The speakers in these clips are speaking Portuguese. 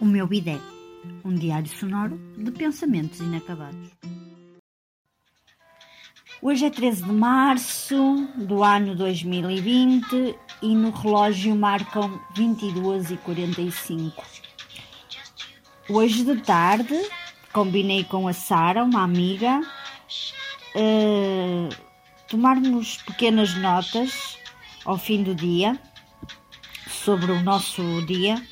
O meu bidé, um diário sonoro de pensamentos inacabados. Hoje é 13 de março do ano 2020 e no relógio marcam 22 e 45. Hoje de tarde combinei com a Sara, uma amiga, uh, tomarmos pequenas notas ao fim do dia sobre o nosso dia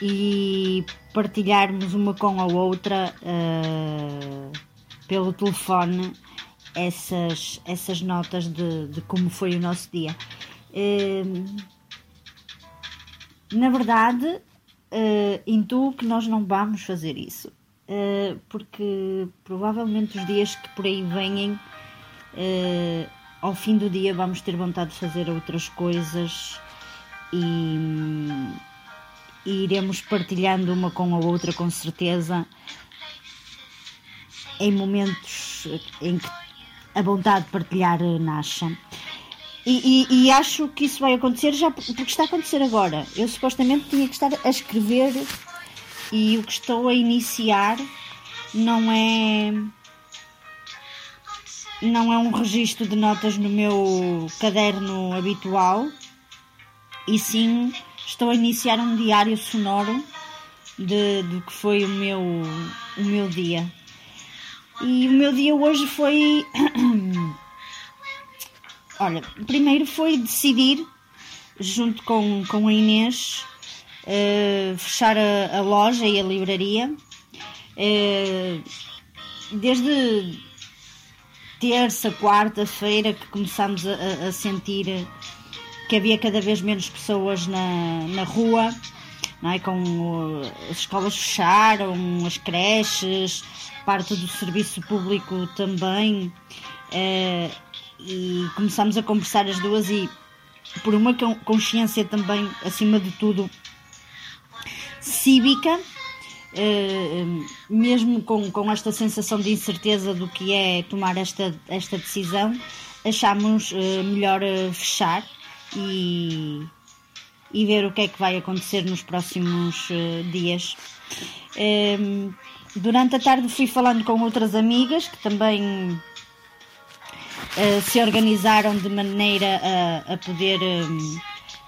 e partilharmos uma com a outra uh, pelo telefone essas, essas notas de, de, como foi o nosso dia. Uh, na verdade, uh, intuo que nós não vamos fazer isso, porque provavelmente os dias que por aí vêm, ao fim do dia, vamos ter vontade de fazer outras coisas e e iremos partilhando uma com a outra com certeza em momentos em que a vontade de partilhar nasce. E, e, e, acho que isso vai acontecer já porque está a acontecer agora. Eu supostamente tinha que estar a escrever e o que estou a iniciar não é não é um registro de notas no meu caderno habitual e sim estou a iniciar um diário sonoro de, do que foi o meu, o meu dia. E o meu dia hoje foi. Olha, primeiro foi decidir, junto com, com a Inês, uh, fechar a, a, loja e a livraria. Uh, desde terça, quarta-feira que começámos a, a sentir que havia cada vez menos pessoas na, na rua, não é? com as escolas fecharam, as creches, parte do serviço público também, eh, e começámos a conversar as duas e por uma consciência também, acima de tudo, cívica, eh, mesmo com, com esta sensação de incerteza do que é tomar esta, esta decisão, achámos eh, melhor fechar e, e ver o que é que vai acontecer nos próximos uh, dias. Um, ehm, durante a tarde fui falando com outras amigas que também uh, se organizaram de maneira a, a poder um, ehm,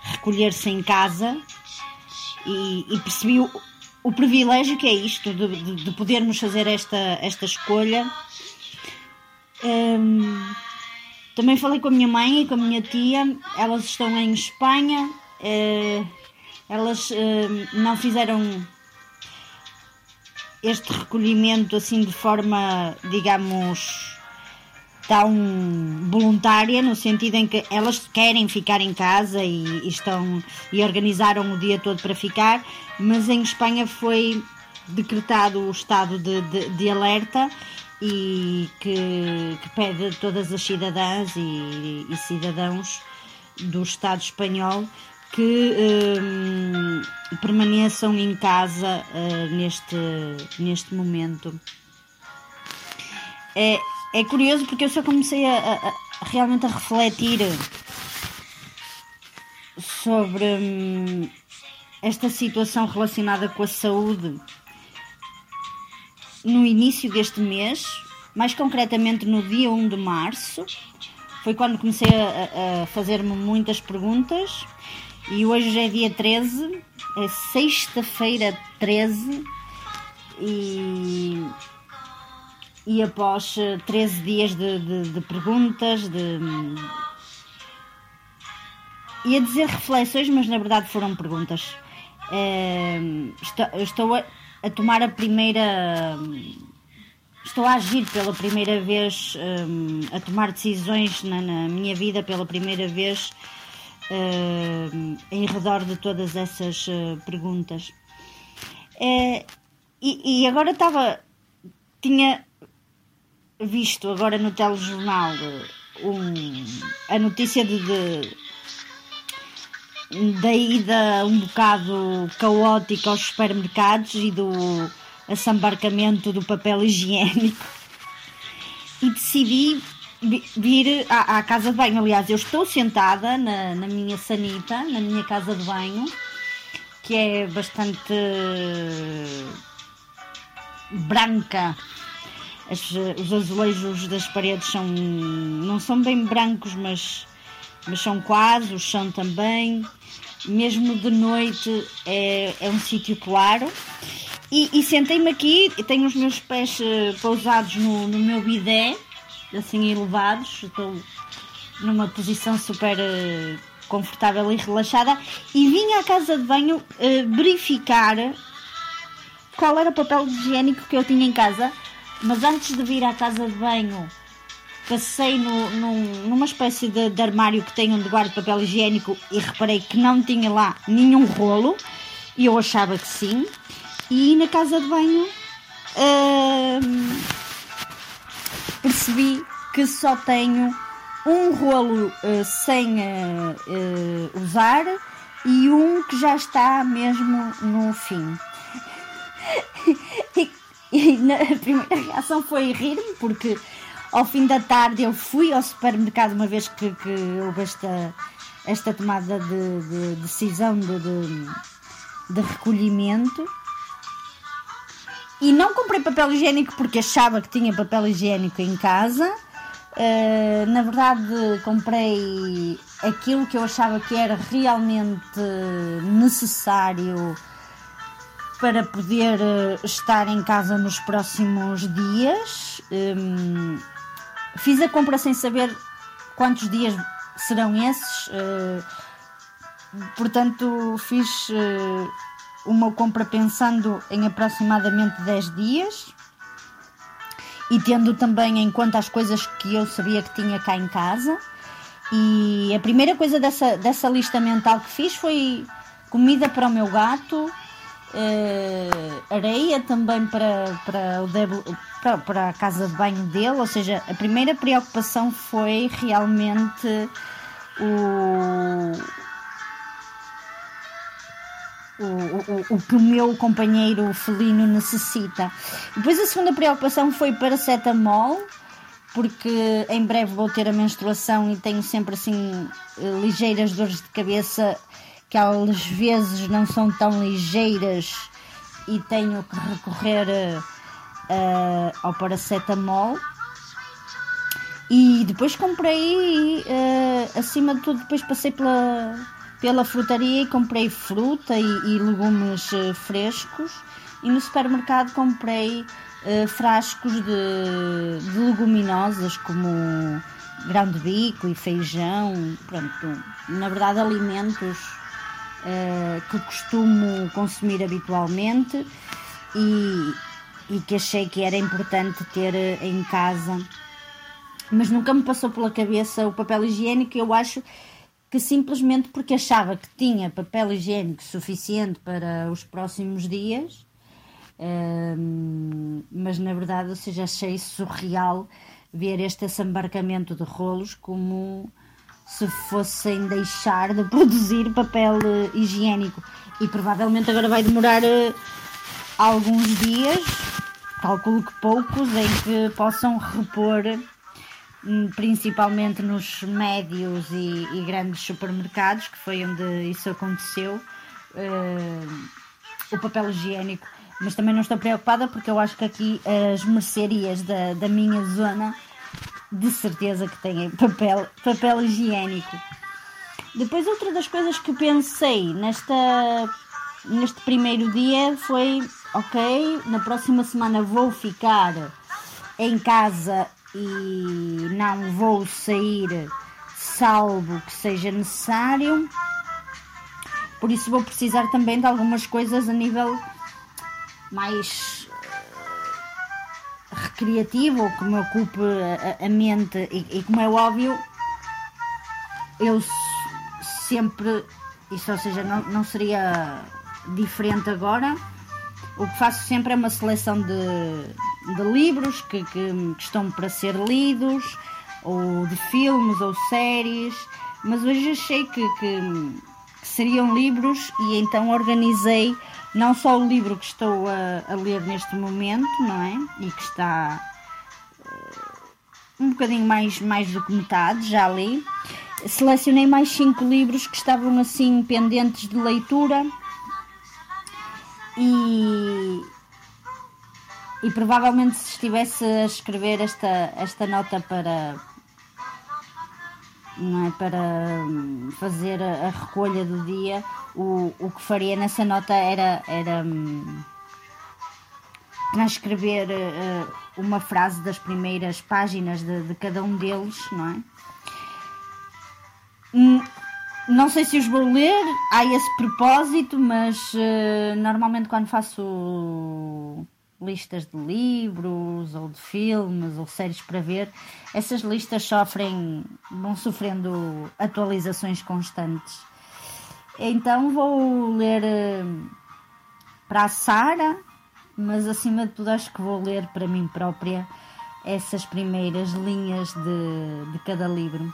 recolher-se em casa e, e percebi o, o, privilégio que é isto de, de, de podermos fazer esta, esta escolha. Um, ehm, também falei com a minha mãe e com a minha tia, elas estão em Espanha, eh, elas eh, não fizeram este recolhimento assim de forma, digamos, tão voluntária, no sentido em que elas querem ficar em casa e, e estão e organizaram o dia todo para ficar, mas em Espanha foi decretado o estado de, de, de alerta e que, que pede a todas as cidadãs e, e, cidadãos do Estado espanhol que um, permaneçam em casa uh, neste, neste momento. É, é curioso porque eu só comecei a, a, a realmente a refletir sobre hum, esta situação relacionada com a saúde no início deste mês, mais concretamente no dia 1 de março. Foi quando comecei a, a fazer-me muitas perguntas e hoje é dia 13, é sexta-feira 13 e, e após 13 dias de, de, de perguntas, de, ia dizer reflexões, mas na verdade foram perguntas. É, estou, estou a, a tomar a primeira. Estou a agir pela primeira vez, um, a tomar decisões na, na, minha vida pela primeira vez um, em redor de todas essas uh, perguntas. É, e, e agora estava. Tinha visto agora no telejornal um, a notícia de, de da ida um bocado caótica aos supermercados e do assambarcamento do papel higiênico e decidi vir à, à, casa de banho. Aliás, eu estou sentada na, na minha sanita, na minha casa de banho, que é bastante branca. As, os azulejos das paredes são, não são bem brancos, mas, mas são quase, o chão também. Mesmo de noite é, é um sítio claro. E, e sentei-me aqui, tenho os meus pés uh, pousados no, no meu bidé, assim elevados, estou numa posição super uh, confortável e relaxada, e vim à casa de banho uh, verificar qual era o papel higiênico que eu tinha em casa, mas antes de vir à casa de banho passei no, num, numa espécie de, de, armário que tem onde guardo papel higiênico e reparei que não tinha lá nenhum rolo e eu achava que sim e na casa de banho hum, percebi que só tenho um rolo uh, sem uh, uh, usar e um que já está mesmo no fim. e, e na, a primeira reação foi rir-me, porque ao fim da tarde eu fui ao supermercado uma vez que, que houve esta, esta tomada de, de decisão de, de, de recolhimento e não comprei papel higiênico porque achava que tinha papel higiênico em casa. Uh, na verdade, comprei aquilo que eu achava que era realmente necessário para poder eh, estar em casa nos próximos dias. Um, fiz a compra sem saber quantos dias serão esses. Uh, portanto, fiz. Uh, uma compra pensando em aproximadamente 10 dias e tendo também em conta as coisas que eu sabia que tinha cá em casa. E a primeira coisa dessa, dessa lista mental que fiz foi comida para o meu gato, uh, areia também para, para, o para, para a casa de banho dele. Ou seja, a primeira preocupação foi realmente o o, o, o que o meu companheiro felino necessita. Depois a segunda preocupação foi paracetamol, porque em breve vou ter a menstruação e tenho sempre assim ligeiras dores de cabeça que às vezes não são tão ligeiras e tenho que recorrer uh, ao paracetamol. E depois comprei, uh, acima de tudo, depois passei pela pela frutaria e comprei fruta e, e legumes uh, frescos e no supermercado comprei uh, frascos de, de, leguminosas como grão de bico e feijão, pronto, na verdade alimentos uh, que costumo consumir habitualmente e, e que achei que era importante ter em casa. Mas nunca me passou pela cabeça o papel higiênico, eu acho que simplesmente porque achava que tinha papel higiênico suficiente para os próximos dias, um, mas na verdade, ou seja, achei surreal ver este assambarcamento de rolos como se fossem deixar de produzir papel eh, higiênico e provavelmente agora vai demorar uh, alguns dias, calculo que poucos, em que possam repor Hum, principalmente nos médios e, e, grandes supermercados, que foi onde isso aconteceu, uh, o papel higiênico. Mas também não estou preocupada porque eu acho que aqui as mercearias da, da minha zona de certeza que têm papel, papel higiênico. Depois outra das coisas que pensei nesta, neste primeiro dia foi ok, na próxima semana vou ficar em casa e não vou sair salvo que seja necessário. Por isso vou precisar também de algumas coisas a nível mais recreativo, que me ocupe a, a mente e, e, como é óbvio, eu sempre, isso ou seja, não, não seria diferente agora. O que faço sempre é uma seleção de, de livros que, que, que, estão para ser lidos, ou de filmes ou séries, mas hoje achei que, que, que seriam livros e então organizei não só o livro que estou a, a, ler neste momento, não é? E que está uh, um bocadinho mais, mais do que metade, já li. Selecionei mais cinco livros que estavam assim pendentes de leitura e, e provavelmente se estivesse a escrever esta, esta nota para, não é, para hum, fazer a, recolha do dia, o, o que faria nessa nota era, era hum, transcrever uh, uma frase das primeiras páginas de, de, cada um deles, não é? Hum, não sei se os vou ler a esse propósito, mas uh, normalmente quando faço listas de livros ou de filmes ou séries para ver, essas listas sofrem, vão sofrendo atualizações constantes. Então vou ler uh, para a Sara, mas acima de tudo acho que vou ler para mim própria essas primeiras linhas de, de cada livro.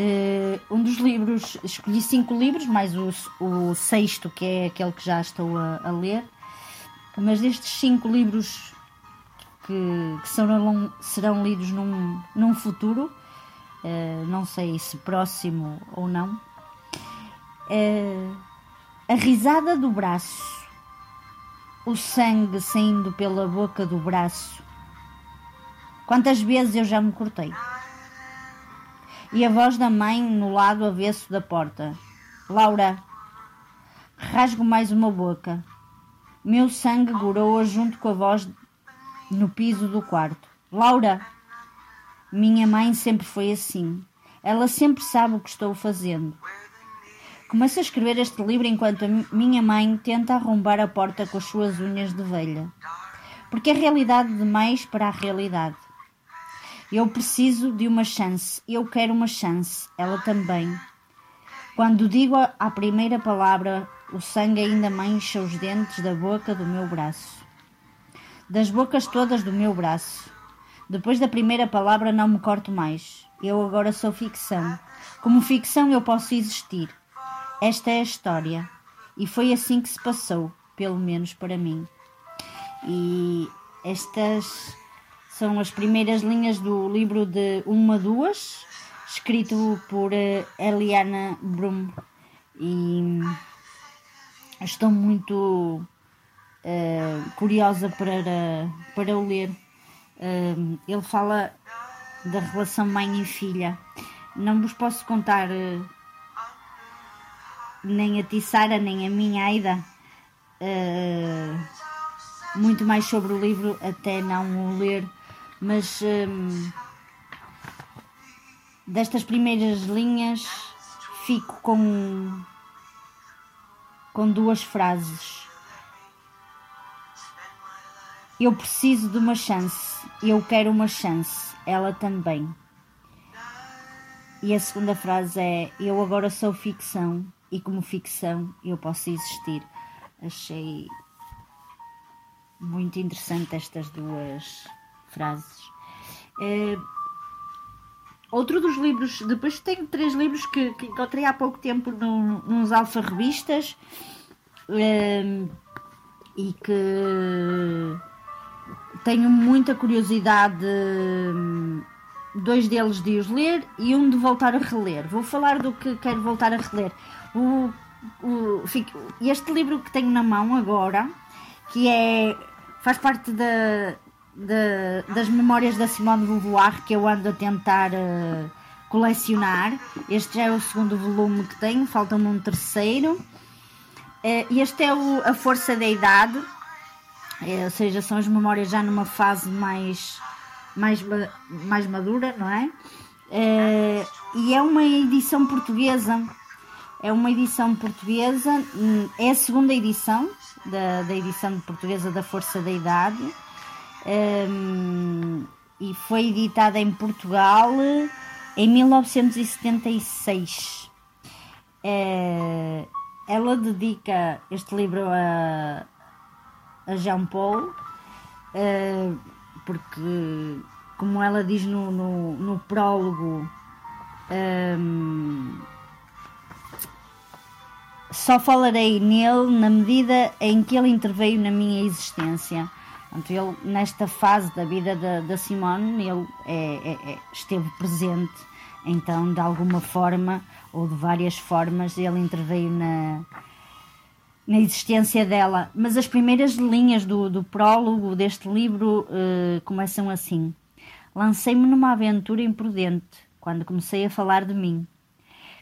Uh, um dos livros, escolhi cinco livros, mais o, o sexto, que é aquele que já estou a, a ler. Mas destes cinco livros que, que serão, serão lidos num, num futuro, uh, não sei se próximo ou não, uh, A Risada do Braço, o sangue saindo pela boca do braço. Quantas vezes eu já me cortei? e a voz da mãe no lado avesso da porta. Laura, rasgo mais uma boca. Meu sangue goroa junto com a voz no piso do quarto. Laura, minha mãe sempre foi assim. Ela sempre sabe o que estou fazendo. Começo a escrever este livro enquanto a minha mãe tenta arrombar a porta com as suas unhas de velha. Porque é realidade demais para a realidade. Eu preciso de uma chance. Eu quero uma chance. Ela também. Quando digo a primeira palavra, o sangue ainda mancha os dentes da boca do meu braço. Das bocas todas do meu braço. Depois da primeira palavra, não me corto mais. Eu agora sou ficção. Como ficção, eu posso existir. Esta é a história. E foi assim que se passou, pelo menos para mim. E estas são as primeiras linhas do livro de Uma Duas, escrito por uh, Eliana Brum. E estou muito uh, curiosa para, para o ler. Uh, ele fala da relação mãe e filha. Não vos posso contar nem a ti, Sara, nem a minha Aida muito mais sobre o livro até não o ler mas hum, destas primeiras linhas fico com, com duas frases. Eu preciso de uma chance, eu quero uma chance, ela também. E a segunda frase é: Eu agora sou ficção e, como ficção, eu posso existir. Achei muito interessante estas duas frases. Uh, outro dos livros, depois tenho três livros que, que encontrei há pouco tempo no, nos alfa revistas uh, e que tenho muita curiosidade. Dois deles de os ler e um de voltar a reler. Vou falar do que quero voltar a reler. O, o, este livro que tenho na mão agora, que é faz parte da, de, das memórias da Simone de Beauvoir que eu ando a tentar uh, colecionar. Este já é o segundo volume que tenho, falta-me um terceiro. Uh, este é o, A Força da Idade, uh, ou seja, são as memórias já numa fase mais, mais, mais madura, não é? e é uma edição portuguesa. É uma edição portuguesa, hum, é a segunda edição da, da edição portuguesa da Força da Idade um, e foi editada em Portugal em 1976. Uh, ela dedica este livro a, a Jean Paul, uh, porque, como ela diz no, no, no prólogo, só falarei nele na medida em que ele interveio na minha existência. Portanto, ele, nesta fase da vida da, da Simone, ele é, é, é, esteve presente, então, de alguma forma, ou de várias formas, ele interveio na, na existência dela. Mas as primeiras linhas do, do prólogo deste livro uh, começam assim: Lancei-me numa aventura imprudente quando comecei a falar de mim.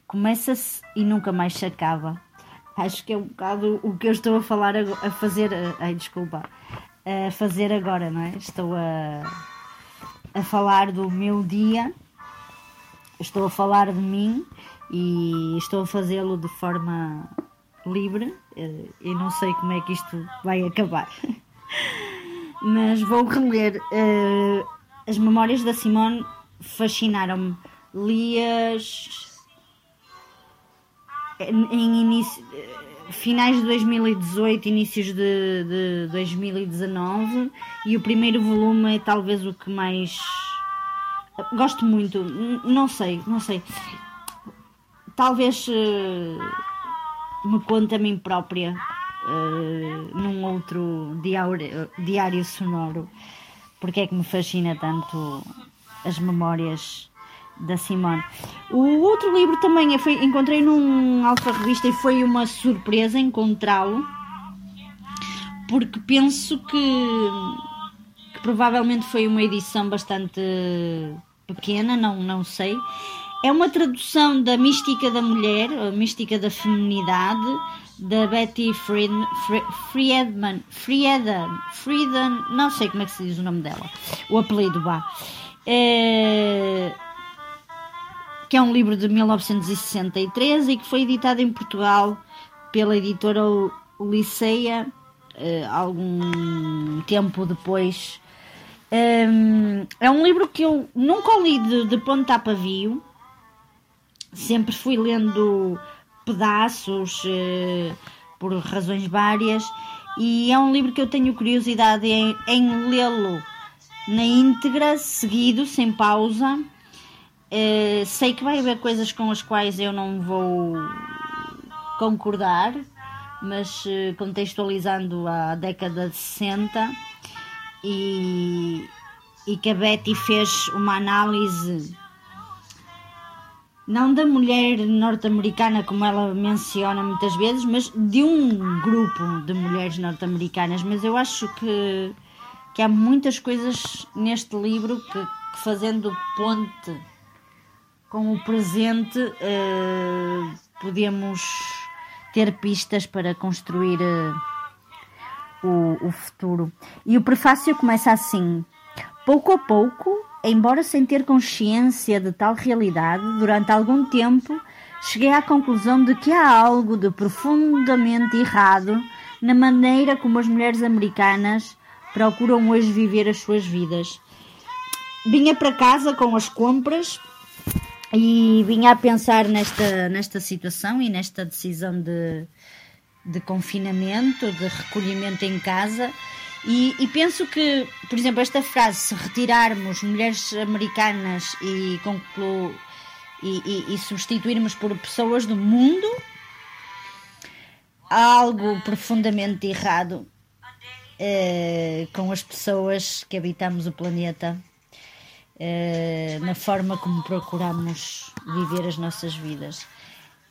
Começa-se e nunca mais se acaba. Acho que é um bocado o que eu estou a falar a fazer. Ai, desculpa. A fazer agora, não é? Estou a, a falar do meu dia, estou a falar de mim e estou a fazê-lo de forma livre eh, e não sei como é que isto vai acabar. Mas vou reler. Uh, as memórias da Simone fascinaram-me. Li-as em início, finais de 2018, inícios de, de 2019 e o primeiro volume é talvez o que mais gosto muito, não sei, não sei. Talvez uh, me conte a mim própria uh, num outro diário, diário sonoro porque é que me fascina tanto as memórias da Simone. O outro livro também foi, encontrei num Alfa Revista e foi uma surpresa encontrá-lo, porque penso que, que, provavelmente foi uma edição bastante pequena, não, não sei. É uma tradução da Mística da Mulher, a Mística da Feminidade, da Betty Friedman, Friedman, Friedman, não sei como é que se diz o nome dela, o apelido, vá. É, que é um livro de 1963 e que foi editado em Portugal pela editora Liceia é, algum tempo depois. É, é um livro que eu nunca li de, de ponta a pavio, sempre fui lendo pedaços, eh, por razões várias, e é um livro que eu tenho curiosidade em, em lê-lo na íntegra, seguido, sem pausa. Eh, sei que vai haver coisas com as quais eu não vou concordar, mas eh, contextualizando a década de 60 e, e que a Betty fez uma análise não da mulher norte-americana, como ela menciona muitas vezes, mas de um grupo de mulheres norte-americanas. Mas eu acho que, que há muitas coisas neste livro que, que fazendo ponte com o presente, uh, podemos ter pistas para construir uh, o, o futuro. E o prefácio começa assim: pouco a pouco embora sem ter consciência de tal realidade, durante algum tempo cheguei à conclusão de que há algo de profundamente errado na maneira como as mulheres americanas procuram hoje viver as suas vidas. Vinha para casa com as compras e vinha a pensar nesta, nesta situação e nesta decisão de, de confinamento, de recolhimento em casa. E, e, penso que, por exemplo, esta frase, se retirarmos mulheres americanas e, conclu, e, e, e substituirmos por pessoas do mundo, há algo profundamente errado eh, com as pessoas que habitamos o planeta, eh, na forma como procuramos viver as nossas vidas.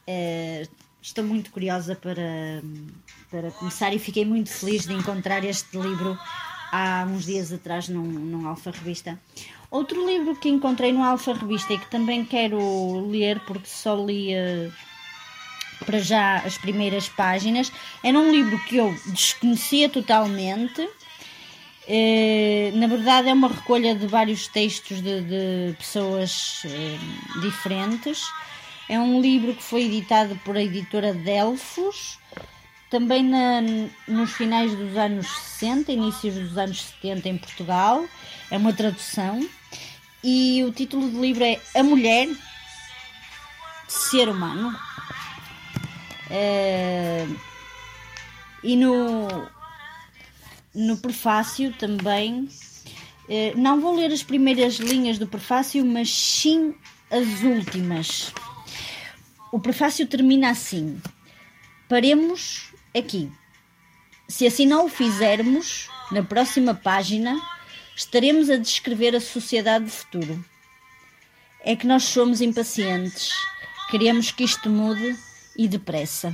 Eh, estou muito curiosa para, para começar e fiquei muito feliz de encontrar este livro há uns dias atrás num, num Alfa Revista. Outro livro que encontrei no Alfa Revista e que também quero ler porque só li uh, para já as primeiras páginas era um livro que eu desconhecia totalmente. Uh, na verdade, é uma recolha de vários textos de, de pessoas uh, diferentes é um livro que foi editado por a editora Delfos, também na, nos finais dos anos 60, inícios dos anos 70 em Portugal. É uma tradução. E o título do livro é A Mulher, Ser Humano. É, e no, no prefácio também. É, não vou ler as primeiras linhas do prefácio, mas sim as últimas. O prefácio termina assim: Paremos aqui. Se assim não o fizermos, na próxima página estaremos a descrever a sociedade do futuro. É que nós somos impacientes, queremos que isto mude e depressa.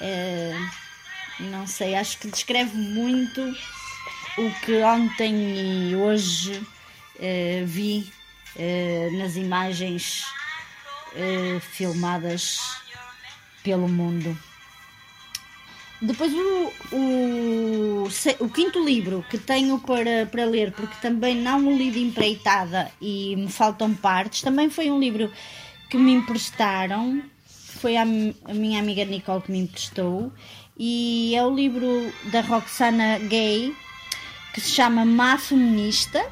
É, Não sei, acho que descreve muito o que ontem e hoje uh, vi uh, nas imagens uh, filmadas pelo mundo. Depois o, o, o, quinto livro que tenho para, para ler, porque também não o li de empreitada e me faltam partes, também foi um livro que me emprestaram, foi a, a minha amiga Nicole que me emprestou, e é o livro da Roxana Gay, que se chama Má Feminista,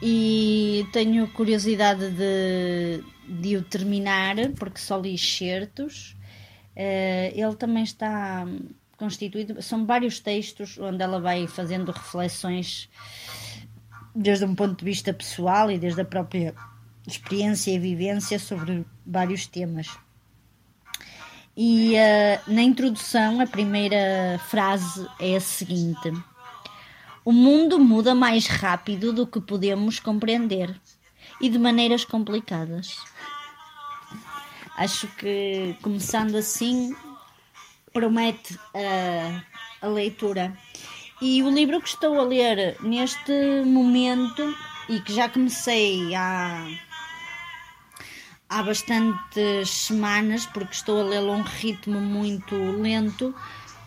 e tenho curiosidade de, de o terminar, porque só li excertos. Uh, ele também está constituído, são vários textos onde ela vai fazendo reflexões desde um ponto de vista pessoal e desde a própria experiência e vivência sobre vários temas. E uh, na introdução, a primeira frase é a seguinte: O mundo muda mais rápido do que podemos compreender e de maneiras complicadas. Acho que começando assim promete a, a leitura. E o livro que estou a ler neste momento e que já comecei há, há bastantes semanas, porque estou a lê-lo a um ritmo muito lento,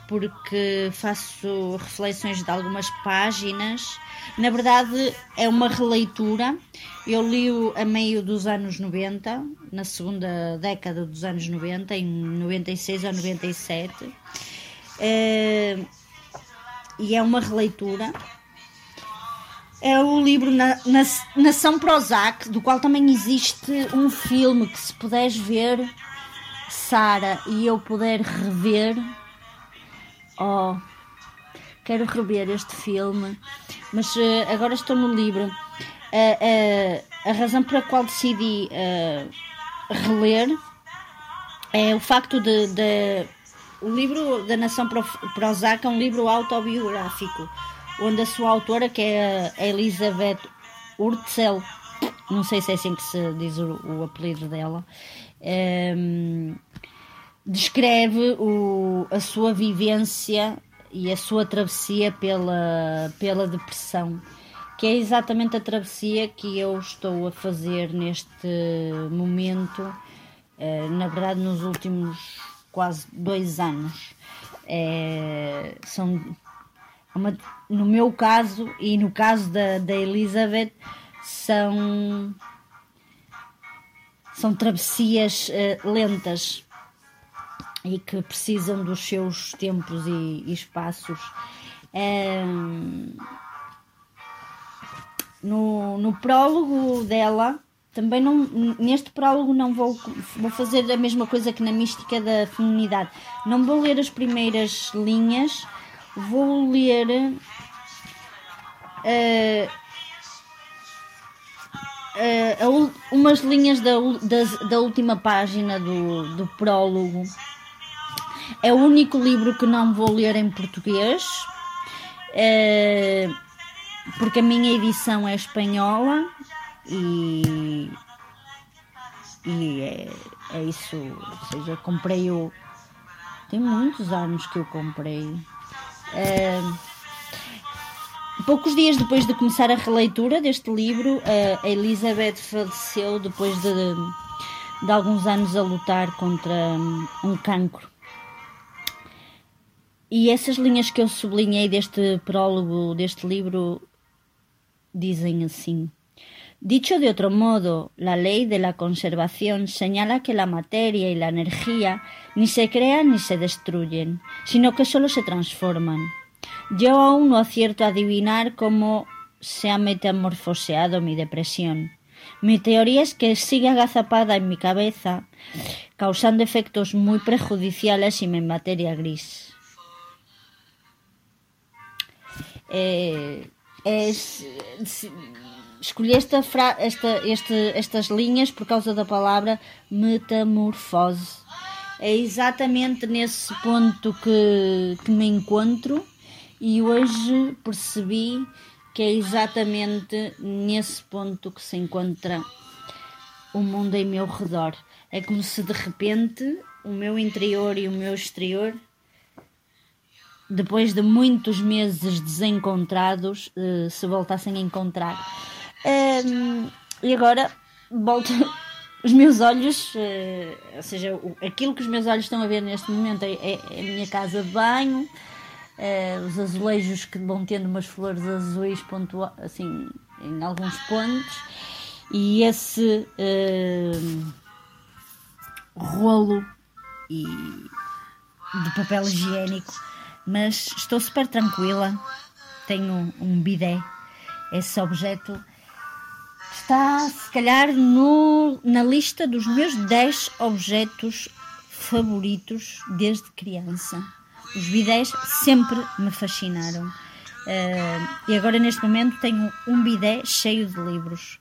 porque faço reflexões de algumas páginas. Na verdade, é uma releitura. Eu li-o a meio dos anos 90, na segunda década dos anos 90, em 96 ou 97. É, e é uma releitura. É o livro na, na, Nação Prozac, do qual também existe um filme que, se puderes ver, Sara, e eu puder rever, oh, quero rever este filme, mas uh, agora estou no livro. Uh, uh, a razão pela qual decidi reler é o facto de, de, o livro da Nação Prozac é um livro autobiográfico onde a sua autora que é a Elizabeth Urtzel não sei se é assim que se diz o, o apelido dela um, descreve o, a sua vivência e a sua travessia pela, pela depressão, que é exatamente a travessia que eu estou a fazer neste momento, eh, na verdade, nos últimos quase dois anos. É, são uma, no meu caso e no caso da, da Elizabeth, são, são travessias uh, lentas e que precisam dos seus tempos e, e espaços. no, no prólogo dela, também não, neste prólogo não vou, vou fazer a mesma coisa que na mística da feminidade. Não vou ler as primeiras linhas, vou ler uh, uh, umas linhas da, da, da última página do, do prólogo é o único livro que não vou ler em português, é, porque a minha edição é espanhola e, e é, é isso. Ou seja, comprei o. Tem muitos anos que eu comprei. É, poucos dias depois de começar a releitura deste livro, a Elizabeth faleceu depois de, de alguns anos a lutar contra um cancro. E essas linhas que eu sublinhei deste prólogo deste livro dicen así. Dicho de otro modo, la ley de la conservación señala que la materia y la energía ni se crean ni se destruyen, sino que solo se transforman. Yo aún no acierto a adivinar cómo se ha metamorfoseado mi depresión. Mi teoría es que sigue agazapada en mi cabeza, causando efectos muy prejudiciales y mi materia gris. é, escolhi esta, esta, este, estas linhas por causa da palavra metamorfose. É exatamente nesse ponto que, que me encontro e hoje percebi que é exatamente nesse ponto que se encontra o mundo em meu redor. É como se de repente o meu interior e o meu exterior depois de muitos meses desencontrados, uh, se voltassem a encontrar. Um, e agora volto. Os meus olhos, uh, ou seja, aquilo que os meus olhos estão a ver neste momento é, é, é a minha casa de banho, uh, os azulejos que vão tendo umas flores azuis pontua assim, em alguns pontos, e esse rolo e de papel higiênico mas estou super tranquila. Tenho um bidé. Esse objeto está, se calhar, no, na lista dos meus 10 objetos favoritos desde criança. Os bidés sempre me fascinaram. Uh, e agora, neste momento, tenho um bidé cheio de livros.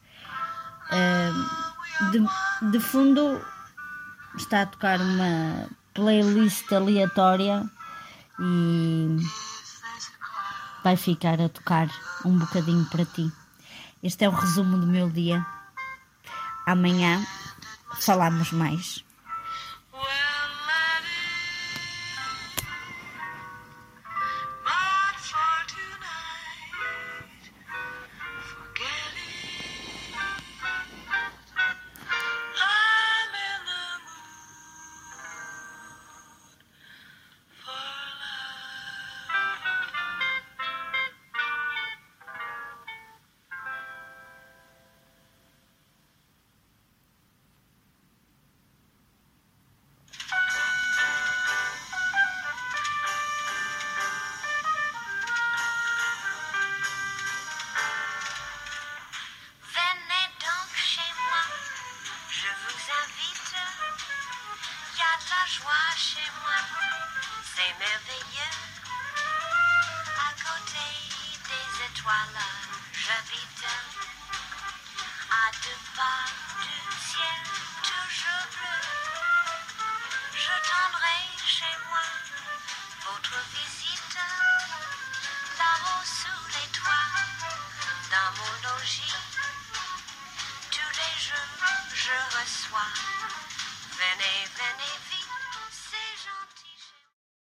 Uh, de, de fundo, está a tocar uma playlist aleatória e vai ficar a tocar um bocadinho para ti. Este é o resumo do meu dia. Amanhã falamos mais.